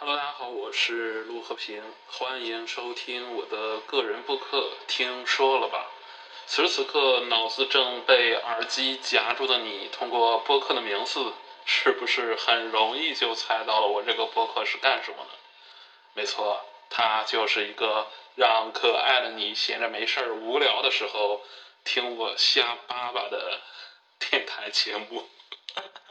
Hello，大家好，我是陆和平，欢迎收听我的个人播客。听说了吧？此时此刻，脑子正被耳机夹住的你，通过播客的名字，是不是很容易就猜到了我这个播客是干什么的？没错，它就是一个让可爱的你闲着没事儿、无聊的时候听我瞎叭叭的电台节目。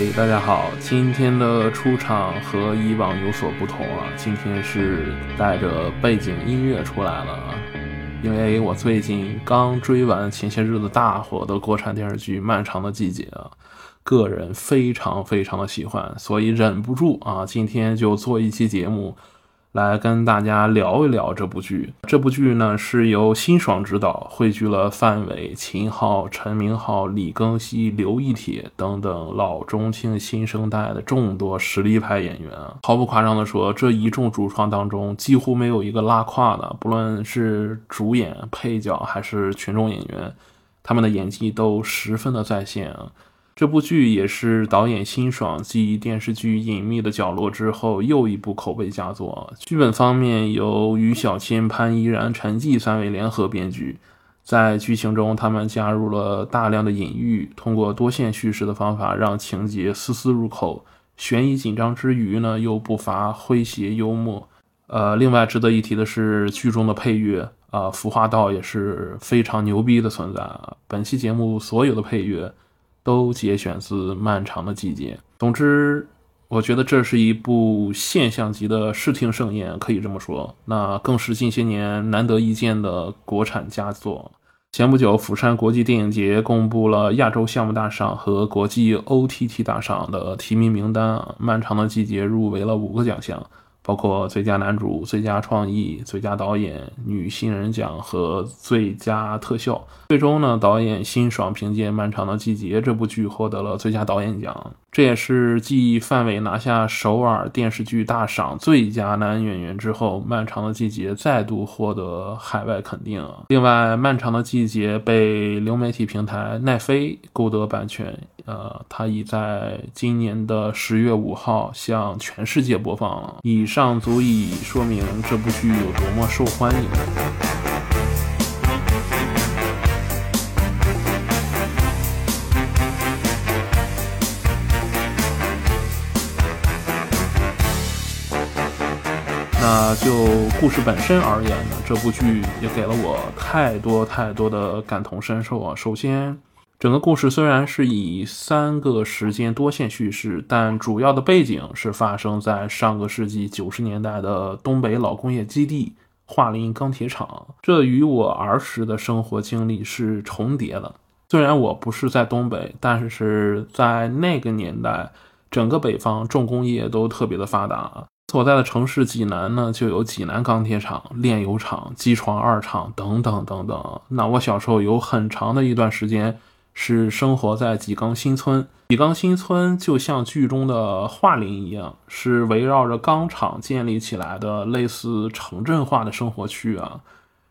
嘿，大家好，今天的出场和以往有所不同啊，今天是带着背景音乐出来了啊，因为我最近刚追完前些日子大火的国产电视剧《漫长的季节》啊，个人非常非常的喜欢，所以忍不住啊，今天就做一期节目。来跟大家聊一聊这部剧。这部剧呢是由辛爽执导，汇聚了范伟、秦昊、陈明昊、李庚希、刘亦铁等等老中青新生代的众多实力派演员。毫不夸张的说，这一众主创当中几乎没有一个拉胯的，不论是主演、配角还是群众演员，他们的演技都十分的在线啊。这部剧也是导演辛爽继电视剧《隐秘的角落》之后又一部口碑佳作。剧本方面由于小谦、潘依然、陈继三位联合编剧，在剧情中他们加入了大量的隐喻，通过多线叙事的方法让情节丝丝入口，悬疑紧张之余呢又不乏诙谐幽默。呃，另外值得一提的是剧中的配乐啊，服化道也是非常牛逼的存在。本期节目所有的配乐。都节选自《漫长的季节》。总之，我觉得这是一部现象级的视听盛宴，可以这么说。那更是近些年难得一见的国产佳作。前不久，釜山国际电影节公布了亚洲项目大赏和国际 OTT 大赏的提名名单，《漫长的季节》入围了五个奖项。包括最佳男主、最佳创意、最佳导演、女新人奖和最佳特效。最终呢，导演辛爽凭借《漫长的季节》这部剧获得了最佳导演奖。这也是继范伟拿下首尔电视剧大赏最佳男演员之后，《漫长的季节》再度获得海外肯定。另外，《漫长的季节》被流媒体平台奈飞购得版权。呃，它已在今年的十月五号向全世界播放了。以上足以说明这部剧有多么受欢迎。那就故事本身而言呢，这部剧也给了我太多太多的感同身受啊。首先。整个故事虽然是以三个时间多线叙事，但主要的背景是发生在上个世纪九十年代的东北老工业基地桦林钢铁厂。这与我儿时的生活经历是重叠的。虽然我不是在东北，但是在那个年代，整个北方重工业都特别的发达。所在的城市济南呢，就有济南钢铁厂、炼油厂、机床二厂等等等等。那我小时候有很长的一段时间。是生活在济钢新村，济钢新村就像剧中的桦林一样，是围绕着钢厂建立起来的类似城镇化的生活区啊。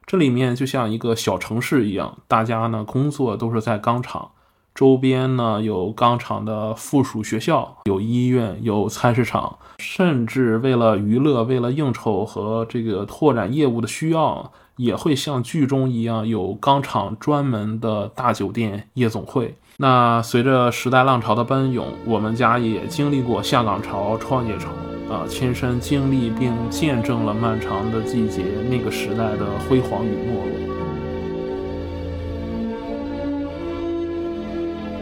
这里面就像一个小城市一样，大家呢工作都是在钢厂周边呢，有钢厂的附属学校、有医院、有菜市场，甚至为了娱乐、为了应酬和这个拓展业务的需要。也会像剧中一样有钢厂专门的大酒店夜总会。那随着时代浪潮的奔涌，我们家也经历过下岗潮、创业潮啊，亲身经历并见证了漫长的季节那个时代的辉煌与没落。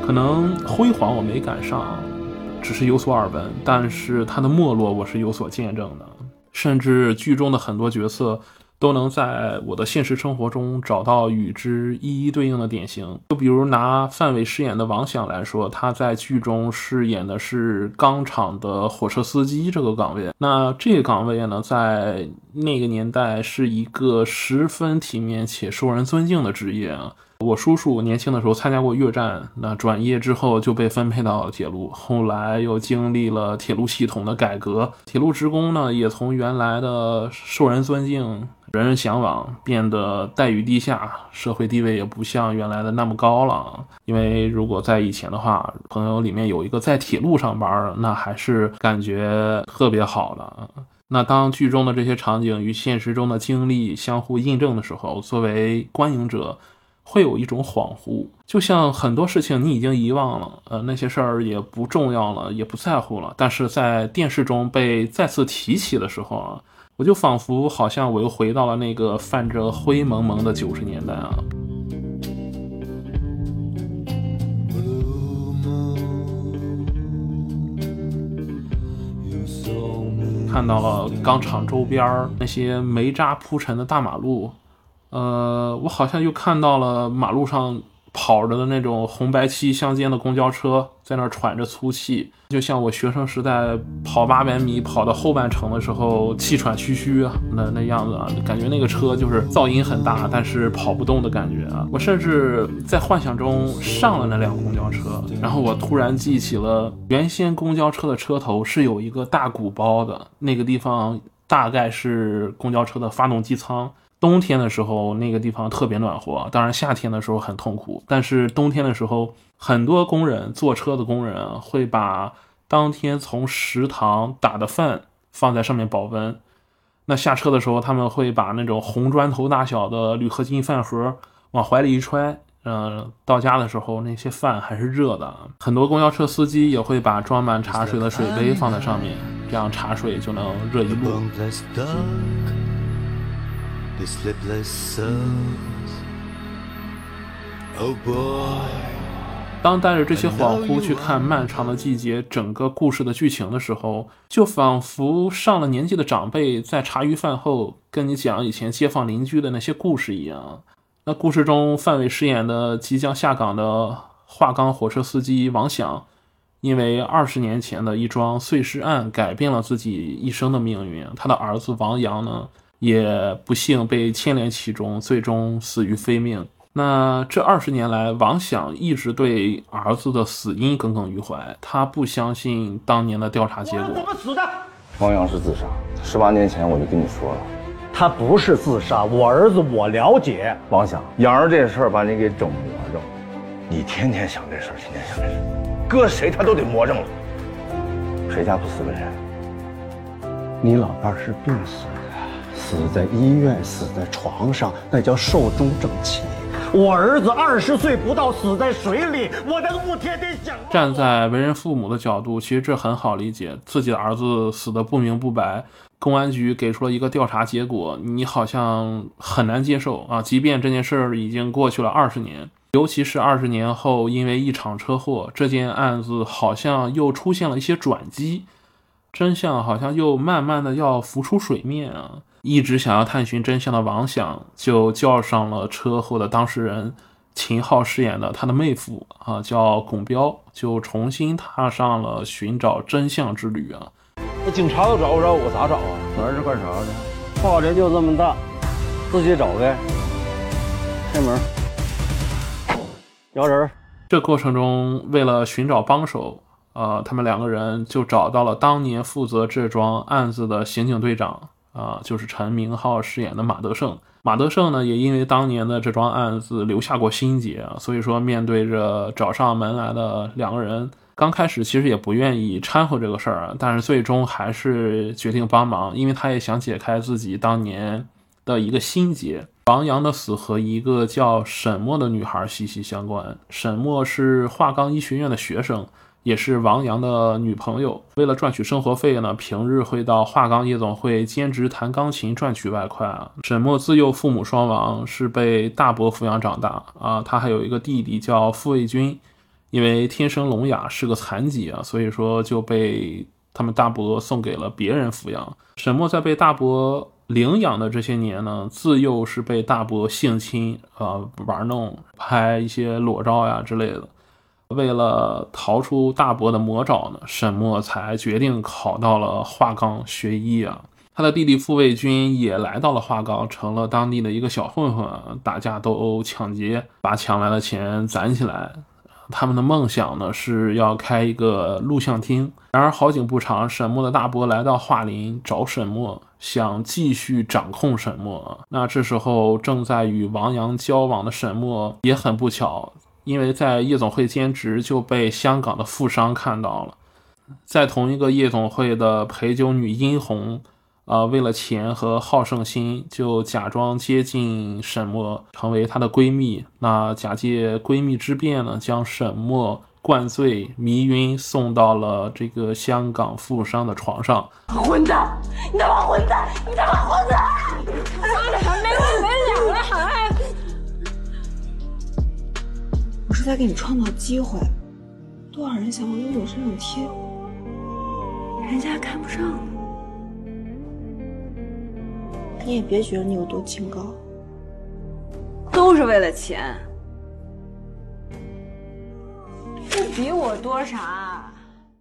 可能辉煌我没赶上，只是有所耳闻，但是它的没落我是有所见证的，甚至剧中的很多角色。都能在我的现实生活中找到与之一一对应的典型。就比如拿范伟饰演的王响来说，他在剧中饰演的是钢厂的火车司机这个岗位。那这个岗位呢，在那个年代是一个十分体面且受人尊敬的职业啊。我叔叔年轻的时候参加过越战，那转业之后就被分配到铁路，后来又经历了铁路系统的改革，铁路职工呢也从原来的受人尊敬、人人向往，变得待遇低下，社会地位也不像原来的那么高了。因为如果在以前的话，朋友里面有一个在铁路上班，那还是感觉特别好的。那当剧中的这些场景与现实中的经历相互印证的时候，作为观影者。会有一种恍惚，就像很多事情你已经遗忘了，呃，那些事儿也不重要了，也不在乎了。但是在电视中被再次提起的时候啊，我就仿佛好像我又回到了那个泛着灰蒙蒙的九十年代啊。看到了钢厂周边那些煤渣铺成的大马路。呃，我好像又看到了马路上跑着的那种红白漆相间的公交车，在那儿喘着粗气，就像我学生时代跑八百米跑到后半程的时候气喘吁吁，那那样子啊，感觉那个车就是噪音很大，但是跑不动的感觉啊。我甚至在幻想中上了那辆公交车，然后我突然记起了原先公交车的车头是有一个大鼓包的，那个地方大概是公交车的发动机舱。冬天的时候，那个地方特别暖和，当然夏天的时候很痛苦。但是冬天的时候，很多工人坐车的工人会把当天从食堂打的饭放在上面保温。那下车的时候，他们会把那种红砖头大小的铝合金饭盒往怀里一揣，嗯，到家的时候那些饭还是热的。很多公交车司机也会把装满茶水的水杯放在上面，这样茶水就能热一路。This lipless soul 当带着这些恍惚去看《漫长的季节》整个故事的剧情的时候，就仿佛上了年纪的长辈在茶余饭后跟你讲以前街坊邻居的那些故事一样。那故事中，范伟饰演的即将下岗的化钢火车司机王响，因为二十年前的一桩碎尸案改变了自己一生的命运。他的儿子王阳呢？也不幸被牵连其中，最终死于非命。那这二十年来，王想一直对儿子的死因耿耿于怀，他不相信当年的调查结果。怎么死的？王阳是自杀。十八年前我就跟你说了，他不是自杀。我儿子我了解。王想，养儿这事儿把你给整魔怔，你天天想这事儿，天天想这事儿，搁谁他都得魔怔了。谁家不死个人？你老伴是病死。死在医院，死在床上，那叫寿终正寝。我儿子二十岁不到，死在水里，我能不天天想？站在为人父母的角度，其实这很好理解。自己的儿子死的不明不白，公安局给出了一个调查结果，你好像很难接受啊。即便这件事儿已经过去了二十年，尤其是二十年后，因为一场车祸，这件案子好像又出现了一些转机，真相好像又慢慢的要浮出水面啊。一直想要探寻真相的王想，就叫上了车祸的当事人秦昊饰演的他的妹夫啊，叫巩彪，就重新踏上了寻找真相之旅啊。那警察都找不着我，咋找啊？儿子干啥呢？画的就这么大，自己找呗。开门，摇人。这过程中，为了寻找帮手，呃，他们两个人就找到了当年负责这桩案子的刑警队长。啊，就是陈明昊饰演的马德胜。马德胜呢，也因为当年的这桩案子留下过心结，所以说面对着找上门来的两个人，刚开始其实也不愿意掺和这个事儿，但是最终还是决定帮忙，因为他也想解开自己当年的一个心结。王阳的死和一个叫沈墨的女孩息息相关。沈墨是华冈医学院的学生。也是王阳的女朋友，为了赚取生活费呢，平日会到华钢夜总会兼职弹钢琴赚取外快啊。沈墨自幼父母双亡，是被大伯抚养长大啊。他还有一个弟弟叫傅卫军，因为天生聋哑是个残疾啊，所以说就被他们大伯送给了别人抚养。沈墨在被大伯领养的这些年呢，自幼是被大伯性侵啊、玩弄、拍一些裸照呀之类的。为了逃出大伯的魔爪呢，沈墨才决定考到了华冈学医啊。他的弟弟傅卫军也来到了华冈，成了当地的一个小混混，打架斗殴、抢劫，把抢来的钱攒起来。他们的梦想呢是要开一个录像厅。然而好景不长，沈墨的大伯来到桦林找沈墨，想继续掌控沈墨。那这时候正在与王阳交往的沈墨也很不巧，因为在夜总会兼职就被香港的富商看到了。在同一个夜总会的陪酒女殷红。啊，为了钱和好胜心，就假装接近沈墨，成为她的闺蜜。那假借闺蜜之便呢，将沈墨灌醉、迷晕，送到了这个香港富商的床上。混蛋！你他妈混蛋！你他妈混蛋！妈的，还没完没了了还！在给你创造机会，多少人想往你我身上贴，人家还看不上呢。你也别觉得你有多清高，都是为了钱，不比我多啥。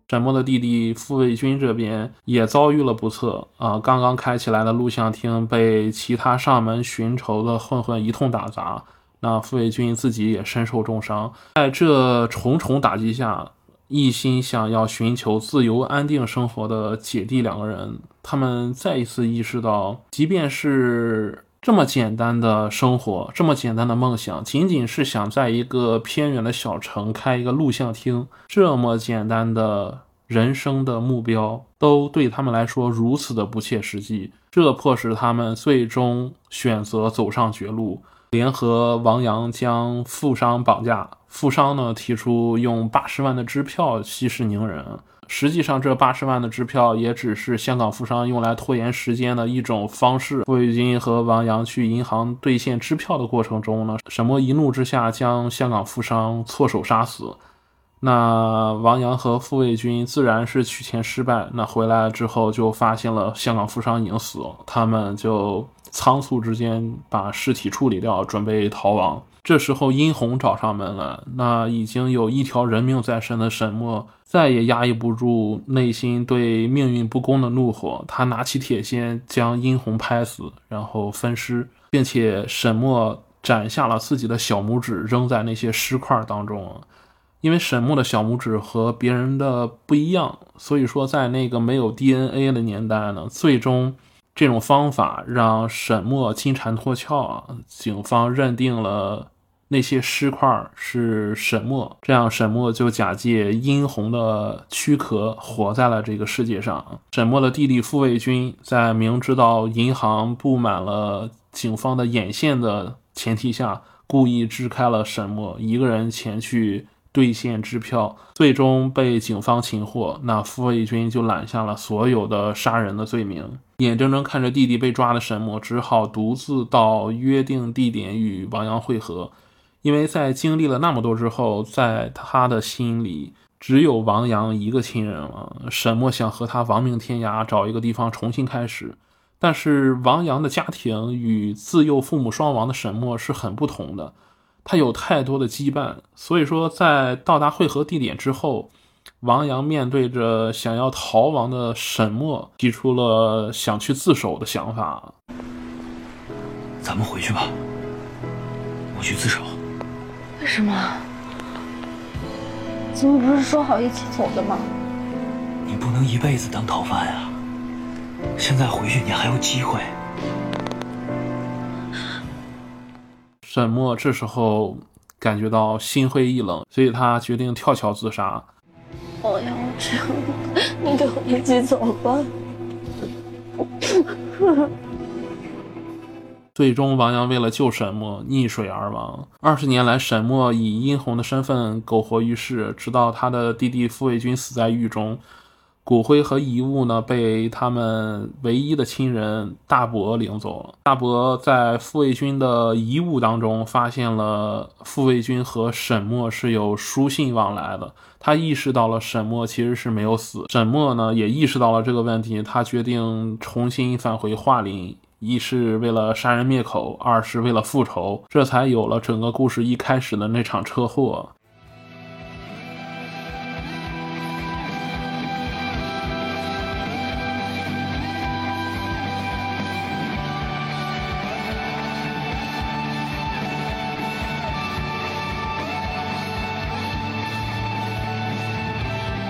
沈墨的弟弟傅卫军这边也遭遇了不测啊！刚刚开起来的录像厅被其他上门寻仇的混混一通打砸，那傅卫军自己也身受重伤。在这重重打击下，一心想要寻求自由安定生活的姐弟两个人，他们再一次意识到，即便是这么简单的生活，这么简单的梦想，仅仅是想在一个偏远的小城开一个录像厅，这么简单的人生的目标，都对他们来说如此的不切实际，这迫使他们最终选择走上绝路。联合王阳将富商绑架，富商呢提出用八十万的支票息事宁人。实际上，这八十万的支票也只是香港富商用来拖延时间的一种方式。霍雨金和王阳去银行兑现支票的过程中呢，沈墨一怒之下将香港富商错手杀死。那王阳和傅卫军自然是取钱失败。那回来之后就发现了香港富商已经死了，他们就。仓促之间把尸体处理掉，准备逃亡。这时候殷红找上门了，那已经有一条人命在身的沈墨再也压抑不住内心对命运不公的怒火，他拿起铁锨将殷红拍死，然后分尸，并且沈墨斩下了自己的小拇指扔在那些尸块当中。因为沈墨的小拇指和别人的不一样，所以说在那个没有 DNA 的年代呢，最终。这种方法让沈墨金蝉脱壳啊！警方认定了那些尸块是沈墨，这样沈墨就假借殷红的躯壳活在了这个世界上。沈墨的弟弟傅卫军在明知道银行布满了警方的眼线的前提下，故意支开了沈墨，一个人前去。兑现支票，最终被警方擒获。那傅卫军就揽下了所有的杀人的罪名。眼睁睁看着弟弟被抓的沈墨，只好独自到约定地点与王阳会合。因为在经历了那么多之后，在他的心里只有王阳一个亲人了。沈墨想和他亡命天涯，找一个地方重新开始。但是王阳的家庭与自幼父母双亡的沈墨是很不同的。他有太多的羁绊，所以说在到达汇合地点之后，王阳面对着想要逃亡的沈墨，提出了想去自首的想法。咱们回去吧，我去自首。为什么？咱们不是说好一起走的吗？你不能一辈子当逃犯啊！现在回去你还有机会。沈墨这时候感觉到心灰意冷，所以他决定跳桥自杀。王阳志，你跟我一起走吧。最终，王阳为了救沈墨溺水而亡。二十年来，沈墨以殷红的身份苟活于世，直到他的弟弟傅卫军死在狱中。骨灰和遗物呢，被他们唯一的亲人大伯领走了。大伯在傅卫军的遗物当中发现了傅卫军和沈墨是有书信往来的。他意识到了沈墨其实是没有死。沈墨呢也意识到了这个问题，他决定重新返回桦林，一是为了杀人灭口，二是为了复仇，这才有了整个故事一开始的那场车祸。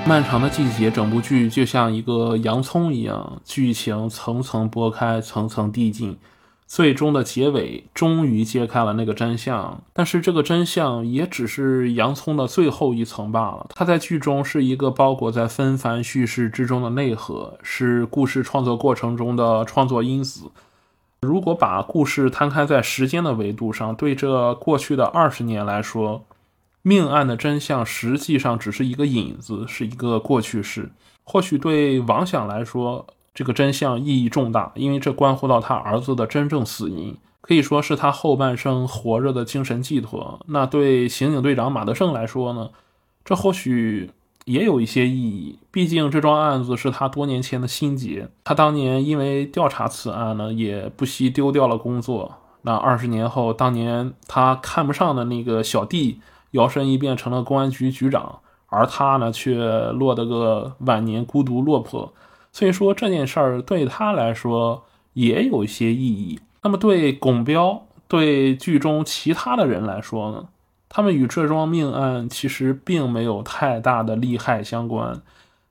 漫长的季节，整部剧就像一个洋葱一样，剧情层层剥开，层层递进，最终的结尾终于揭开了那个真相。但是这个真相也只是洋葱的最后一层罢了。它在剧中是一个包裹在纷繁叙事之中的内核，是故事创作过程中的创作因子。如果把故事摊开在时间的维度上，对这过去的二十年来说，命案的真相实际上只是一个影子，是一个过去式。或许对王想来说，这个真相意义重大，因为这关乎到他儿子的真正死因，可以说是他后半生活着的精神寄托。那对刑警队长马德胜来说呢？这或许也有一些意义，毕竟这桩案子是他多年前的心结。他当年因为调查此案呢，也不惜丢掉了工作。那二十年后，当年他看不上的那个小弟。摇身一变成了公安局局长，而他呢却落得个晚年孤独落魄。所以说这件事儿对他来说也有一些意义。那么对巩彪、对剧中其他的人来说呢？他们与这桩命案其实并没有太大的利害相关，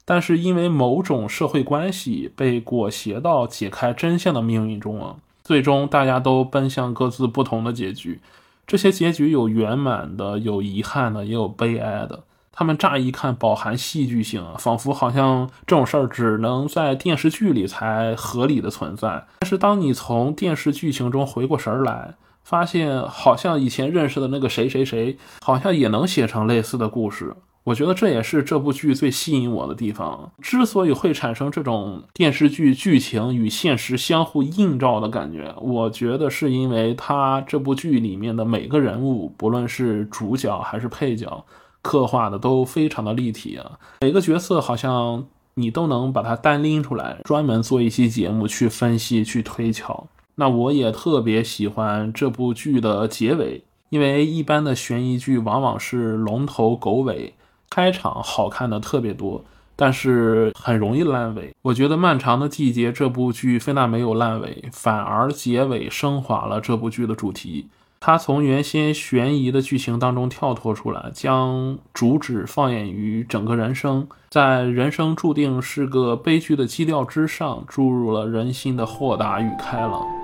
但是因为某种社会关系被裹挟到解开真相的命运中啊，最终大家都奔向各自不同的结局。这些结局有圆满的，有遗憾的，也有悲哀的。他们乍一看饱含戏剧性，仿佛好像这种事儿只能在电视剧里才合理的存在。但是当你从电视剧情中回过神儿来，发现好像以前认识的那个谁谁谁，好像也能写成类似的故事。我觉得这也是这部剧最吸引我的地方。之所以会产生这种电视剧剧情与现实相互映照的感觉，我觉得是因为它这部剧里面的每个人物，不论是主角还是配角，刻画的都非常的立体啊。每个角色好像你都能把它单拎出来，专门做一期节目去分析、去推敲。那我也特别喜欢这部剧的结尾，因为一般的悬疑剧往往是龙头狗尾。开场好看的特别多，但是很容易烂尾。我觉得《漫长的季节》这部剧非但没有烂尾，反而结尾升华了这部剧的主题。它从原先悬疑的剧情当中跳脱出来，将主旨放眼于整个人生，在人生注定是个悲剧的基调之上，注入了人心的豁达与开朗。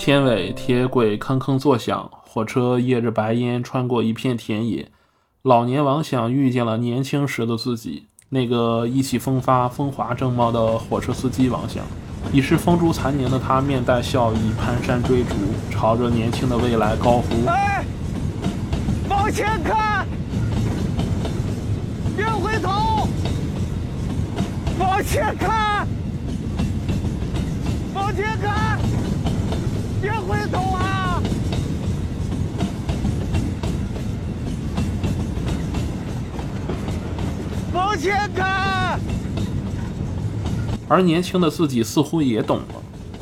片尾铁轨吭吭作响。火车曳着白烟穿过一片田野，老年王想遇见了年轻时的自己，那个意气风发、风华正茂的火车司机王想。已是风烛残年的他，面带笑意，蹒跚追逐，朝着年轻的未来高呼：“哎，往前看，别回头！往前看，往前看，会走啊！”往前开，而年轻的自己似乎也懂了，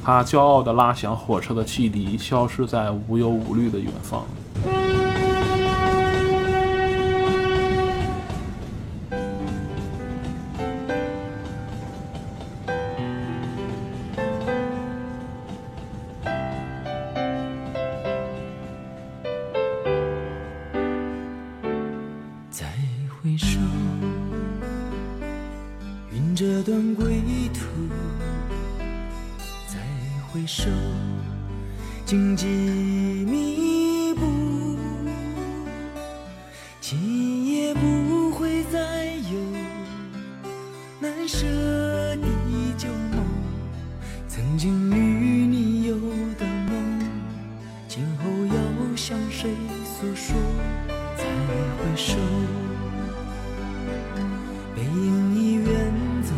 他骄傲地拉响火车的汽笛，消失在无忧无虑的远方。难舍你旧梦曾经与你有的梦今后要向谁诉说再回首背影已远走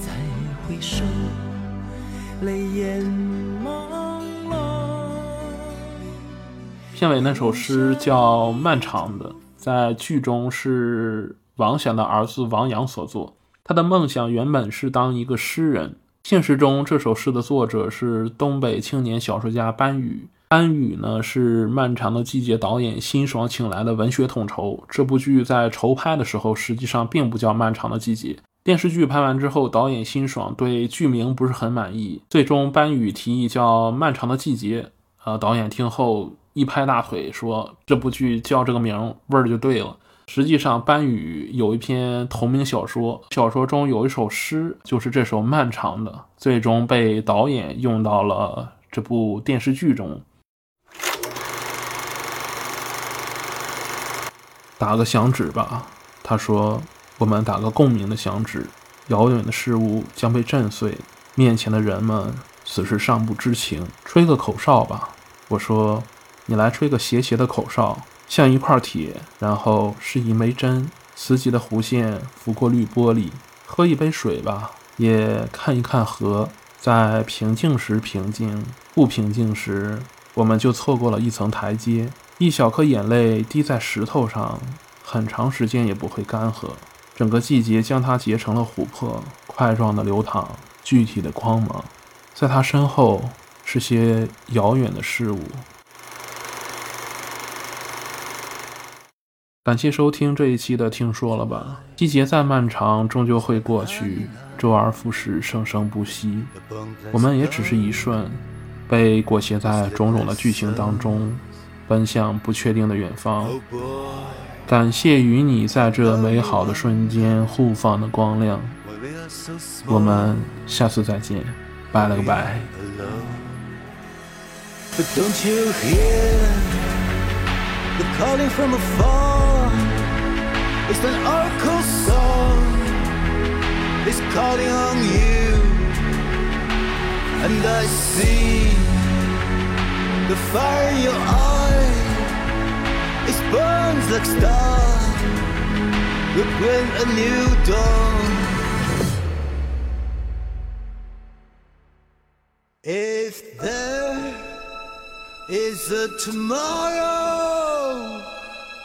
再回首泪眼朦胧片尾那首诗叫漫长的在剧中是王响的儿子王阳所作。他的梦想原本是当一个诗人。现实中，这首诗的作者是东北青年小说家班宇。班宇呢是《漫长的季节》导演辛爽请来的文学统筹。这部剧在筹拍的时候，实际上并不叫《漫长的季节》。电视剧拍完之后，导演辛爽对剧名不是很满意，最终班宇提议叫《漫长的季节》。呃，导演听后一拍大腿说：“这部剧叫这个名味儿就对了。”实际上，班宇有一篇同名小说，小说中有一首诗，就是这首《漫长的》，最终被导演用到了这部电视剧中。打个响指吧，他说。我们打个共鸣的响指，遥远的事物将被震碎，面前的人们此时尚不知情。吹个口哨吧，我说，你来吹个斜斜的口哨，像一块铁，然后是一枚针，磁极的弧线拂过绿玻璃。喝一杯水吧，也看一看河，在平静时平静，不平静时，我们就错过了一层台阶。一小颗眼泪滴在石头上，很长时间也不会干涸。整个季节将它结成了琥珀，块状的流淌，具体的光芒，在它身后是些遥远的事物。感谢收听这一期的《听说了吧》。季节再漫长，终究会过去，周而复始，生生不息。我们也只是一瞬，被裹挟在种种的剧情当中，奔向不确定的远方。感谢与你在这美好的瞬间互放的光亮，我们下次再见，拜了个拜。It's an oracle song. It's calling on you. And I see the fire in your eyes. It burns like stars. Look when a new dawn. If there is a tomorrow,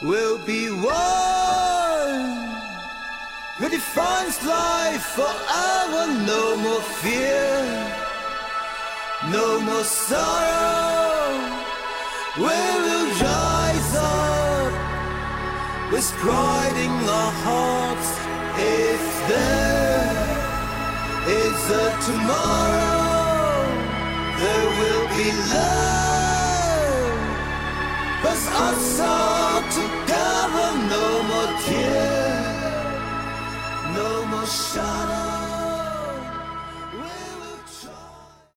we'll be one. Who defines life forever No more fear No more sorrow. We will rise up with pride in our hearts if there is a tomorrow there will be love. But us all together no more tears no more shadows